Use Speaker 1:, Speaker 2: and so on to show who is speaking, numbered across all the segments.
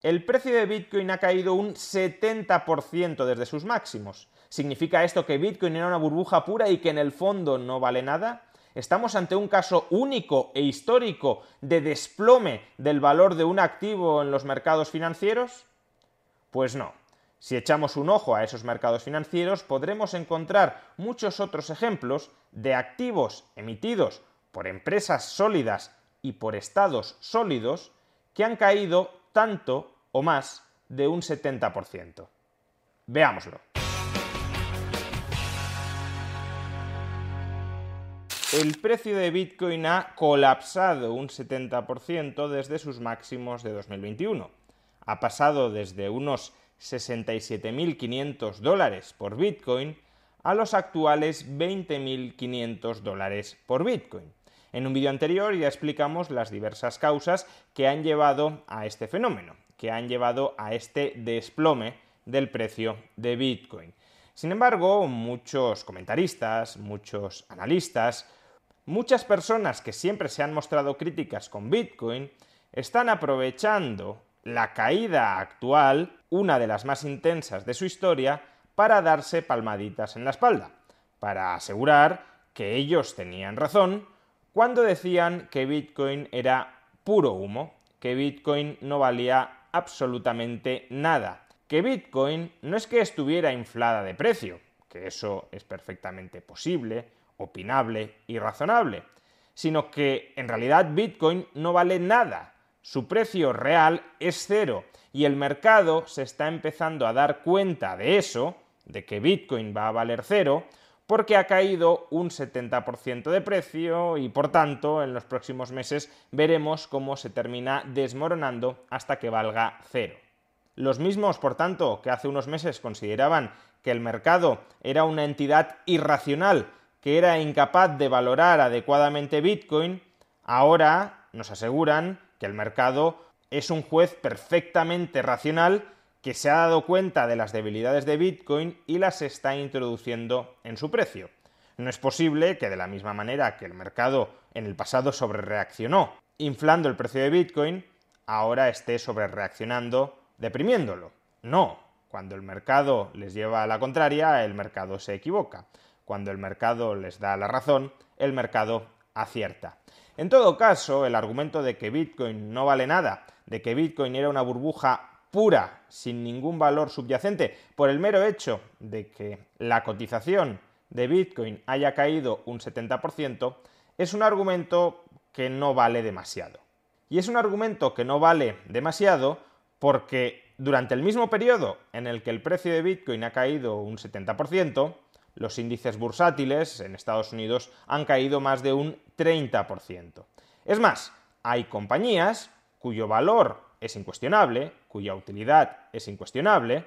Speaker 1: El precio de Bitcoin ha caído un 70% desde sus máximos. ¿Significa esto que Bitcoin era una burbuja pura y que en el fondo no vale nada? ¿Estamos ante un caso único e histórico de desplome del valor de un activo en los mercados financieros? Pues no. Si echamos un ojo a esos mercados financieros, podremos encontrar muchos otros ejemplos de activos emitidos por empresas sólidas y por estados sólidos que han caído tanto o más de un 70%. Veámoslo. El precio de Bitcoin ha colapsado un 70% desde sus máximos de 2021. Ha pasado desde unos 67.500 dólares por Bitcoin a los actuales 20.500 dólares por Bitcoin. En un vídeo anterior ya explicamos las diversas causas que han llevado a este fenómeno, que han llevado a este desplome del precio de Bitcoin. Sin embargo, muchos comentaristas, muchos analistas, muchas personas que siempre se han mostrado críticas con Bitcoin, están aprovechando la caída actual, una de las más intensas de su historia, para darse palmaditas en la espalda, para asegurar que ellos tenían razón cuando decían que Bitcoin era puro humo, que Bitcoin no valía absolutamente nada, que Bitcoin no es que estuviera inflada de precio, que eso es perfectamente posible, opinable y razonable, sino que en realidad Bitcoin no vale nada, su precio real es cero y el mercado se está empezando a dar cuenta de eso, de que Bitcoin va a valer cero, porque ha caído un 70% de precio y por tanto en los próximos meses veremos cómo se termina desmoronando hasta que valga cero. Los mismos, por tanto, que hace unos meses consideraban que el mercado era una entidad irracional, que era incapaz de valorar adecuadamente Bitcoin, ahora nos aseguran que el mercado es un juez perfectamente racional que se ha dado cuenta de las debilidades de Bitcoin y las está introduciendo en su precio. No es posible que de la misma manera que el mercado en el pasado sobrereaccionó, inflando el precio de Bitcoin, ahora esté sobrereaccionando, deprimiéndolo. No, cuando el mercado les lleva a la contraria, el mercado se equivoca. Cuando el mercado les da la razón, el mercado acierta. En todo caso, el argumento de que Bitcoin no vale nada, de que Bitcoin era una burbuja pura, sin ningún valor subyacente, por el mero hecho de que la cotización de Bitcoin haya caído un 70%, es un argumento que no vale demasiado. Y es un argumento que no vale demasiado porque durante el mismo periodo en el que el precio de Bitcoin ha caído un 70%, los índices bursátiles en Estados Unidos han caído más de un 30%. Es más, hay compañías cuyo valor es incuestionable, cuya utilidad es incuestionable,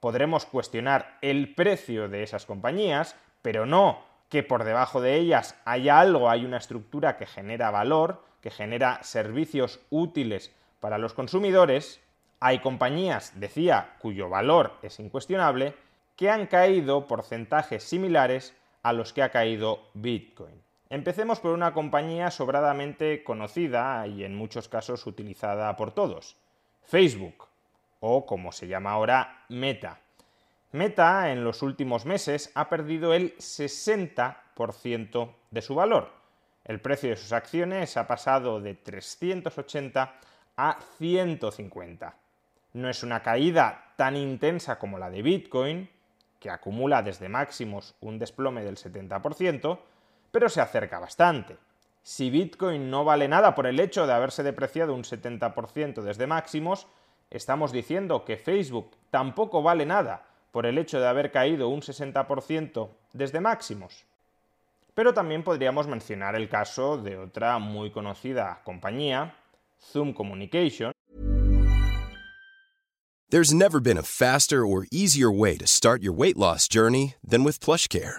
Speaker 1: podremos cuestionar el precio de esas compañías, pero no que por debajo de ellas haya algo, hay una estructura que genera valor, que genera servicios útiles para los consumidores. Hay compañías, decía, cuyo valor es incuestionable, que han caído porcentajes similares a los que ha caído Bitcoin. Empecemos por una compañía sobradamente conocida y en muchos casos utilizada por todos, Facebook, o como se llama ahora, Meta. Meta en los últimos meses ha perdido el 60% de su valor. El precio de sus acciones ha pasado de 380 a 150. No es una caída tan intensa como la de Bitcoin, que acumula desde máximos un desplome del 70%, pero se acerca bastante. Si Bitcoin no vale nada por el hecho de haberse depreciado un 70% desde máximos, estamos diciendo que Facebook tampoco vale nada por el hecho de haber caído un 60% desde máximos. Pero también podríamos mencionar el caso de otra muy conocida compañía, Zoom Communication.
Speaker 2: There's never been a faster or easier way to start your weight loss journey than with PlushCare.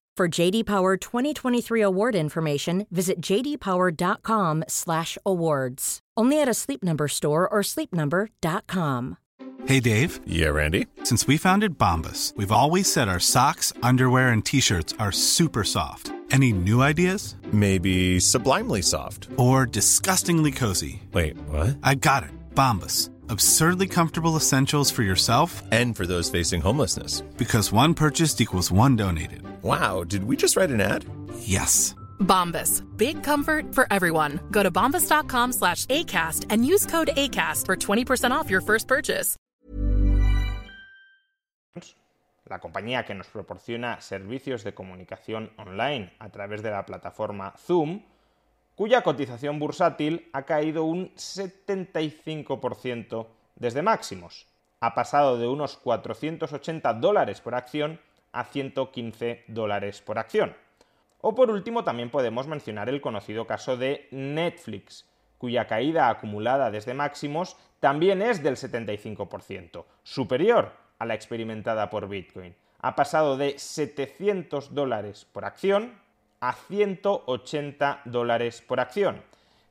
Speaker 3: For JD Power 2023 award information, visit jdpower.com/awards. Only at a Sleep Number store or sleepnumber.com.
Speaker 4: Hey Dave.
Speaker 5: Yeah, Randy.
Speaker 4: Since we founded Bombus, we've always said our socks, underwear, and t-shirts are super soft. Any new ideas?
Speaker 5: Maybe sublimely soft.
Speaker 4: Or disgustingly cozy.
Speaker 5: Wait, what?
Speaker 4: I got it. Bombus. Absurdly comfortable essentials for yourself
Speaker 5: and for those facing homelessness.
Speaker 4: Because one purchased equals one donated.
Speaker 5: Wow, did we just write an ad?
Speaker 4: Yes.
Speaker 6: Bombas. Big comfort for everyone. Go to bombas.com slash ACAST and use code ACAST for 20% off your first purchase.
Speaker 1: La compañía que nos proporciona servicios de comunicación online a través de la plataforma Zoom, cuya cotización bursátil ha caído un 75% desde máximos. Ha pasado de unos 480 dólares por acción a 115 dólares por acción. O por último también podemos mencionar el conocido caso de Netflix, cuya caída acumulada desde máximos también es del 75%, superior a la experimentada por Bitcoin. Ha pasado de 700 dólares por acción a 180 dólares por acción.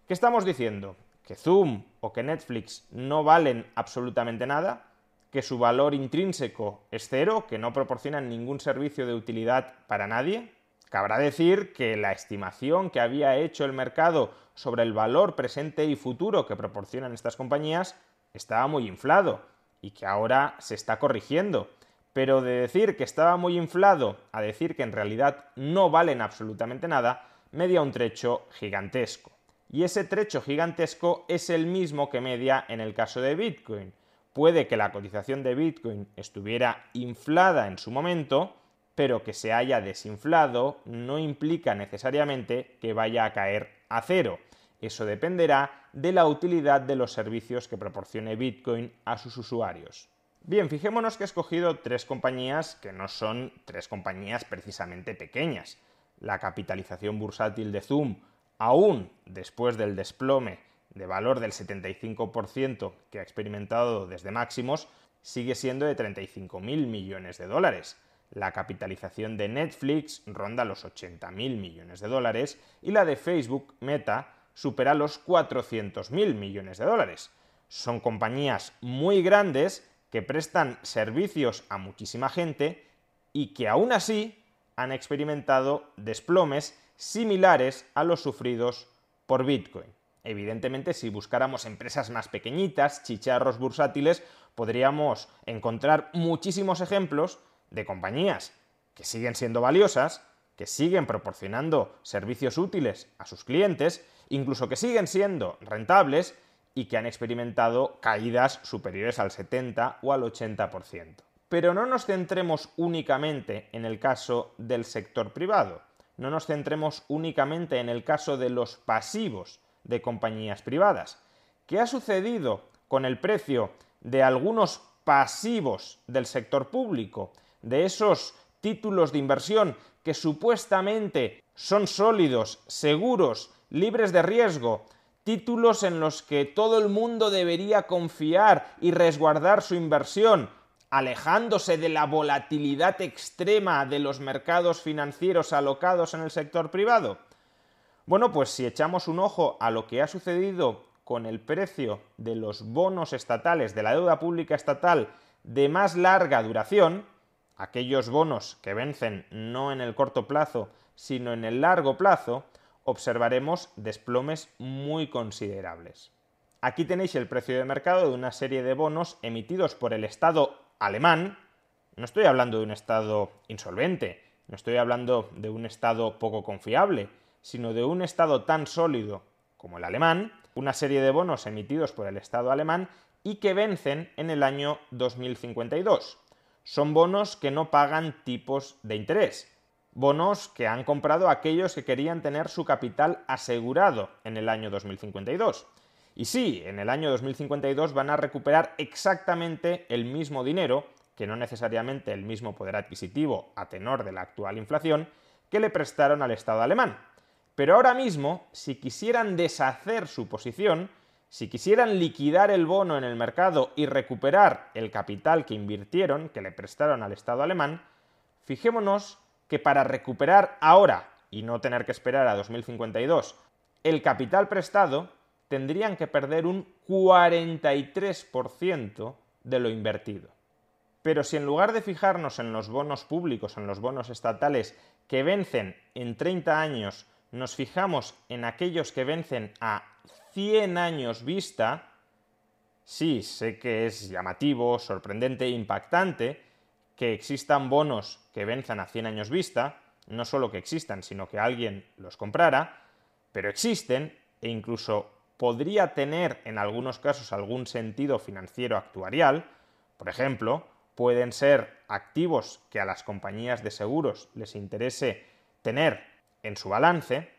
Speaker 1: ¿Qué estamos diciendo? ¿Que Zoom o que Netflix no valen absolutamente nada? ¿Que su valor intrínseco es cero? ¿Que no proporcionan ningún servicio de utilidad para nadie? Cabrá decir que la estimación que había hecho el mercado sobre el valor presente y futuro que proporcionan estas compañías estaba muy inflado y que ahora se está corrigiendo. Pero de decir que estaba muy inflado a decir que en realidad no valen absolutamente nada, media un trecho gigantesco. Y ese trecho gigantesco es el mismo que media en el caso de Bitcoin. Puede que la cotización de Bitcoin estuviera inflada en su momento, pero que se haya desinflado no implica necesariamente que vaya a caer a cero. Eso dependerá de la utilidad de los servicios que proporcione Bitcoin a sus usuarios. Bien, fijémonos que he escogido tres compañías que no son tres compañías precisamente pequeñas. La capitalización bursátil de Zoom, aún después del desplome de valor del 75% que ha experimentado desde máximos, sigue siendo de 35.000 millones de dólares. La capitalización de Netflix ronda los 80.000 millones de dólares y la de Facebook Meta supera los 400.000 millones de dólares. Son compañías muy grandes que prestan servicios a muchísima gente y que aún así han experimentado desplomes similares a los sufridos por Bitcoin. Evidentemente, si buscáramos empresas más pequeñitas, chicharros bursátiles, podríamos encontrar muchísimos ejemplos de compañías que siguen siendo valiosas, que siguen proporcionando servicios útiles a sus clientes, incluso que siguen siendo rentables y que han experimentado caídas superiores al 70 o al 80%. Pero no nos centremos únicamente en el caso del sector privado, no nos centremos únicamente en el caso de los pasivos de compañías privadas. ¿Qué ha sucedido con el precio de algunos pasivos del sector público, de esos títulos de inversión que supuestamente son sólidos, seguros, libres de riesgo, títulos en los que todo el mundo debería confiar y resguardar su inversión, alejándose de la volatilidad extrema de los mercados financieros alocados en el sector privado? Bueno, pues si echamos un ojo a lo que ha sucedido con el precio de los bonos estatales, de la deuda pública estatal de más larga duración, aquellos bonos que vencen no en el corto plazo, sino en el largo plazo, observaremos desplomes muy considerables. Aquí tenéis el precio de mercado de una serie de bonos emitidos por el Estado alemán. No estoy hablando de un Estado insolvente, no estoy hablando de un Estado poco confiable, sino de un Estado tan sólido como el alemán, una serie de bonos emitidos por el Estado alemán y que vencen en el año 2052. Son bonos que no pagan tipos de interés, bonos que han comprado aquellos que querían tener su capital asegurado en el año 2052. Y sí, en el año 2052 van a recuperar exactamente el mismo dinero, que no necesariamente el mismo poder adquisitivo a tenor de la actual inflación, que le prestaron al Estado alemán. Pero ahora mismo, si quisieran deshacer su posición, si quisieran liquidar el bono en el mercado y recuperar el capital que invirtieron, que le prestaron al Estado alemán, fijémonos que para recuperar ahora y no tener que esperar a 2052 el capital prestado, tendrían que perder un 43% de lo invertido. Pero si en lugar de fijarnos en los bonos públicos, en los bonos estatales que vencen en 30 años, nos fijamos en aquellos que vencen a 100 años vista, sí, sé que es llamativo, sorprendente e impactante que existan bonos que venzan a 100 años vista, no solo que existan, sino que alguien los comprara, pero existen e incluso podría tener en algunos casos algún sentido financiero actuarial, por ejemplo, pueden ser activos que a las compañías de seguros les interese tener en su balance,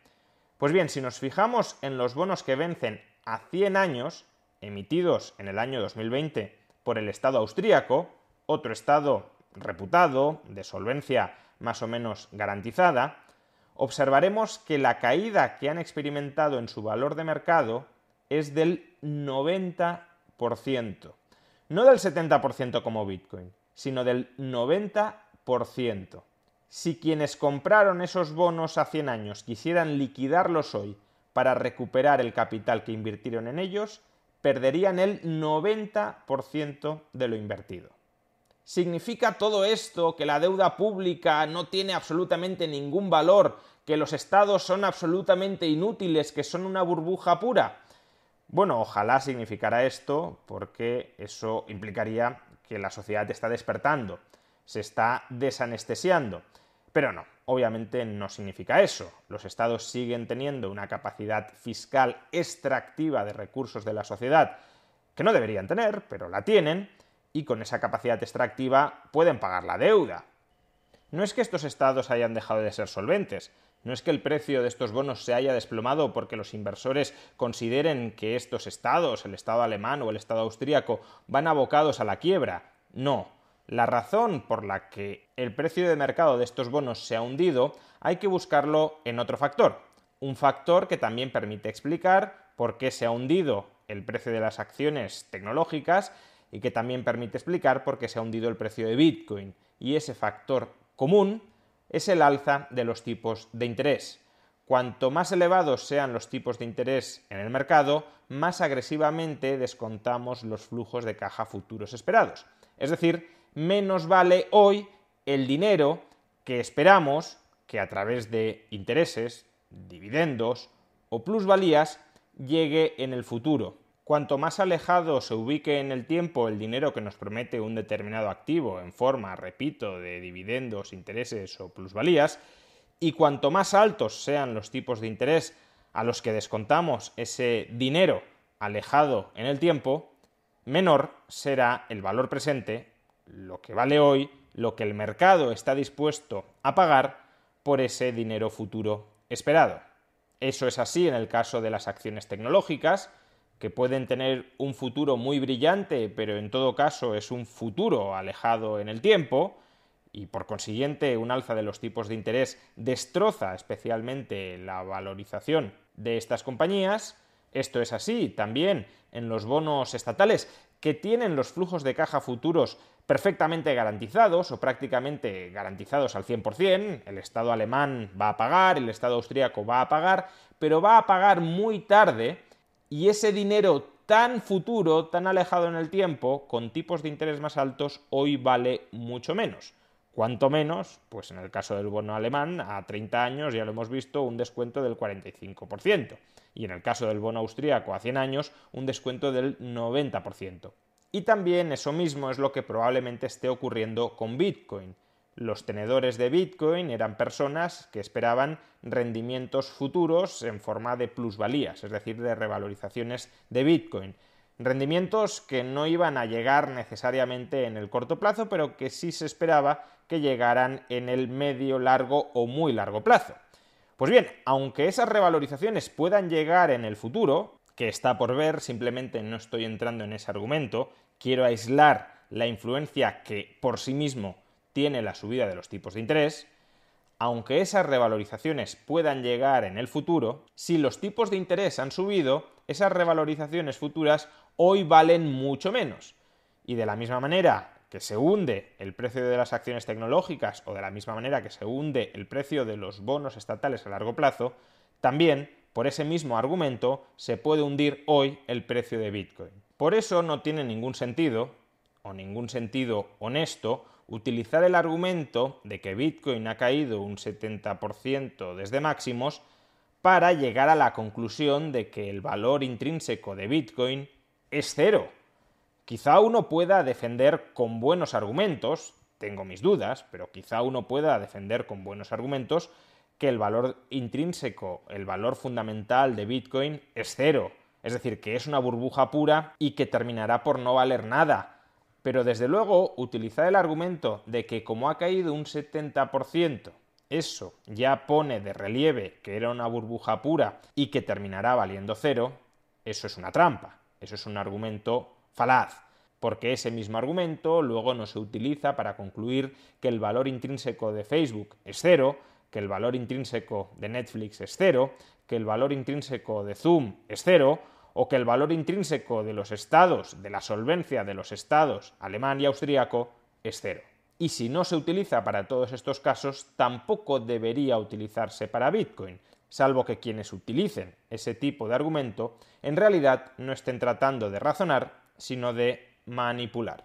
Speaker 1: pues bien, si nos fijamos en los bonos que vencen a 100 años, emitidos en el año 2020 por el Estado austríaco, otro Estado reputado, de solvencia más o menos garantizada, observaremos que la caída que han experimentado en su valor de mercado es del 90%. No del 70% como Bitcoin, sino del 90%. Si quienes compraron esos bonos a 100 años quisieran liquidarlos hoy para recuperar el capital que invirtieron en ellos, perderían el 90% de lo invertido. ¿Significa todo esto que la deuda pública no tiene absolutamente ningún valor, que los estados son absolutamente inútiles, que son una burbuja pura? Bueno, ojalá significara esto, porque eso implicaría que la sociedad está despertando, se está desanestesiando. Pero no, obviamente no significa eso. Los estados siguen teniendo una capacidad fiscal extractiva de recursos de la sociedad que no deberían tener, pero la tienen, y con esa capacidad extractiva pueden pagar la deuda. No es que estos estados hayan dejado de ser solventes, no es que el precio de estos bonos se haya desplomado porque los inversores consideren que estos estados, el estado alemán o el estado austríaco, van abocados a la quiebra. No. La razón por la que el precio de mercado de estos bonos se ha hundido hay que buscarlo en otro factor. Un factor que también permite explicar por qué se ha hundido el precio de las acciones tecnológicas y que también permite explicar por qué se ha hundido el precio de Bitcoin. Y ese factor común es el alza de los tipos de interés. Cuanto más elevados sean los tipos de interés en el mercado, más agresivamente descontamos los flujos de caja futuros esperados. Es decir, menos vale hoy el dinero que esperamos que a través de intereses, dividendos o plusvalías llegue en el futuro. Cuanto más alejado se ubique en el tiempo el dinero que nos promete un determinado activo en forma, repito, de dividendos, intereses o plusvalías, y cuanto más altos sean los tipos de interés a los que descontamos ese dinero alejado en el tiempo, menor será el valor presente, lo que vale hoy, lo que el mercado está dispuesto a pagar por ese dinero futuro esperado. Eso es así en el caso de las acciones tecnológicas, que pueden tener un futuro muy brillante, pero en todo caso es un futuro alejado en el tiempo, y por consiguiente un alza de los tipos de interés destroza especialmente la valorización de estas compañías. Esto es así también en los bonos estatales que tienen los flujos de caja futuros perfectamente garantizados o prácticamente garantizados al 100%. El Estado alemán va a pagar, el Estado austríaco va a pagar, pero va a pagar muy tarde y ese dinero tan futuro, tan alejado en el tiempo, con tipos de interés más altos, hoy vale mucho menos. Cuanto menos, pues en el caso del bono alemán, a 30 años ya lo hemos visto, un descuento del 45%. Y en el caso del bono austríaco a 100 años, un descuento del 90%. Y también eso mismo es lo que probablemente esté ocurriendo con Bitcoin. Los tenedores de Bitcoin eran personas que esperaban rendimientos futuros en forma de plusvalías, es decir, de revalorizaciones de Bitcoin. Rendimientos que no iban a llegar necesariamente en el corto plazo, pero que sí se esperaba que llegaran en el medio, largo o muy largo plazo. Pues bien, aunque esas revalorizaciones puedan llegar en el futuro, que está por ver, simplemente no estoy entrando en ese argumento, quiero aislar la influencia que por sí mismo tiene la subida de los tipos de interés, aunque esas revalorizaciones puedan llegar en el futuro, si los tipos de interés han subido, esas revalorizaciones futuras hoy valen mucho menos. Y de la misma manera que se hunde el precio de las acciones tecnológicas o de la misma manera que se hunde el precio de los bonos estatales a largo plazo, también, por ese mismo argumento, se puede hundir hoy el precio de Bitcoin. Por eso no tiene ningún sentido, o ningún sentido honesto, utilizar el argumento de que Bitcoin ha caído un 70% desde máximos para llegar a la conclusión de que el valor intrínseco de Bitcoin es cero. Quizá uno pueda defender con buenos argumentos, tengo mis dudas, pero quizá uno pueda defender con buenos argumentos que el valor intrínseco, el valor fundamental de Bitcoin es cero. Es decir, que es una burbuja pura y que terminará por no valer nada. Pero desde luego, utilizar el argumento de que como ha caído un 70%, eso ya pone de relieve que era una burbuja pura y que terminará valiendo cero, eso es una trampa, eso es un argumento falaz, porque ese mismo argumento luego no se utiliza para concluir que el valor intrínseco de Facebook es cero, que el valor intrínseco de Netflix es cero, que el valor intrínseco de Zoom es cero, o que el valor intrínseco de los estados, de la solvencia de los estados alemán y austríaco, es cero. Y si no se utiliza para todos estos casos, tampoco debería utilizarse para Bitcoin, salvo que quienes utilicen ese tipo de argumento en realidad no estén tratando de razonar, sino de manipular.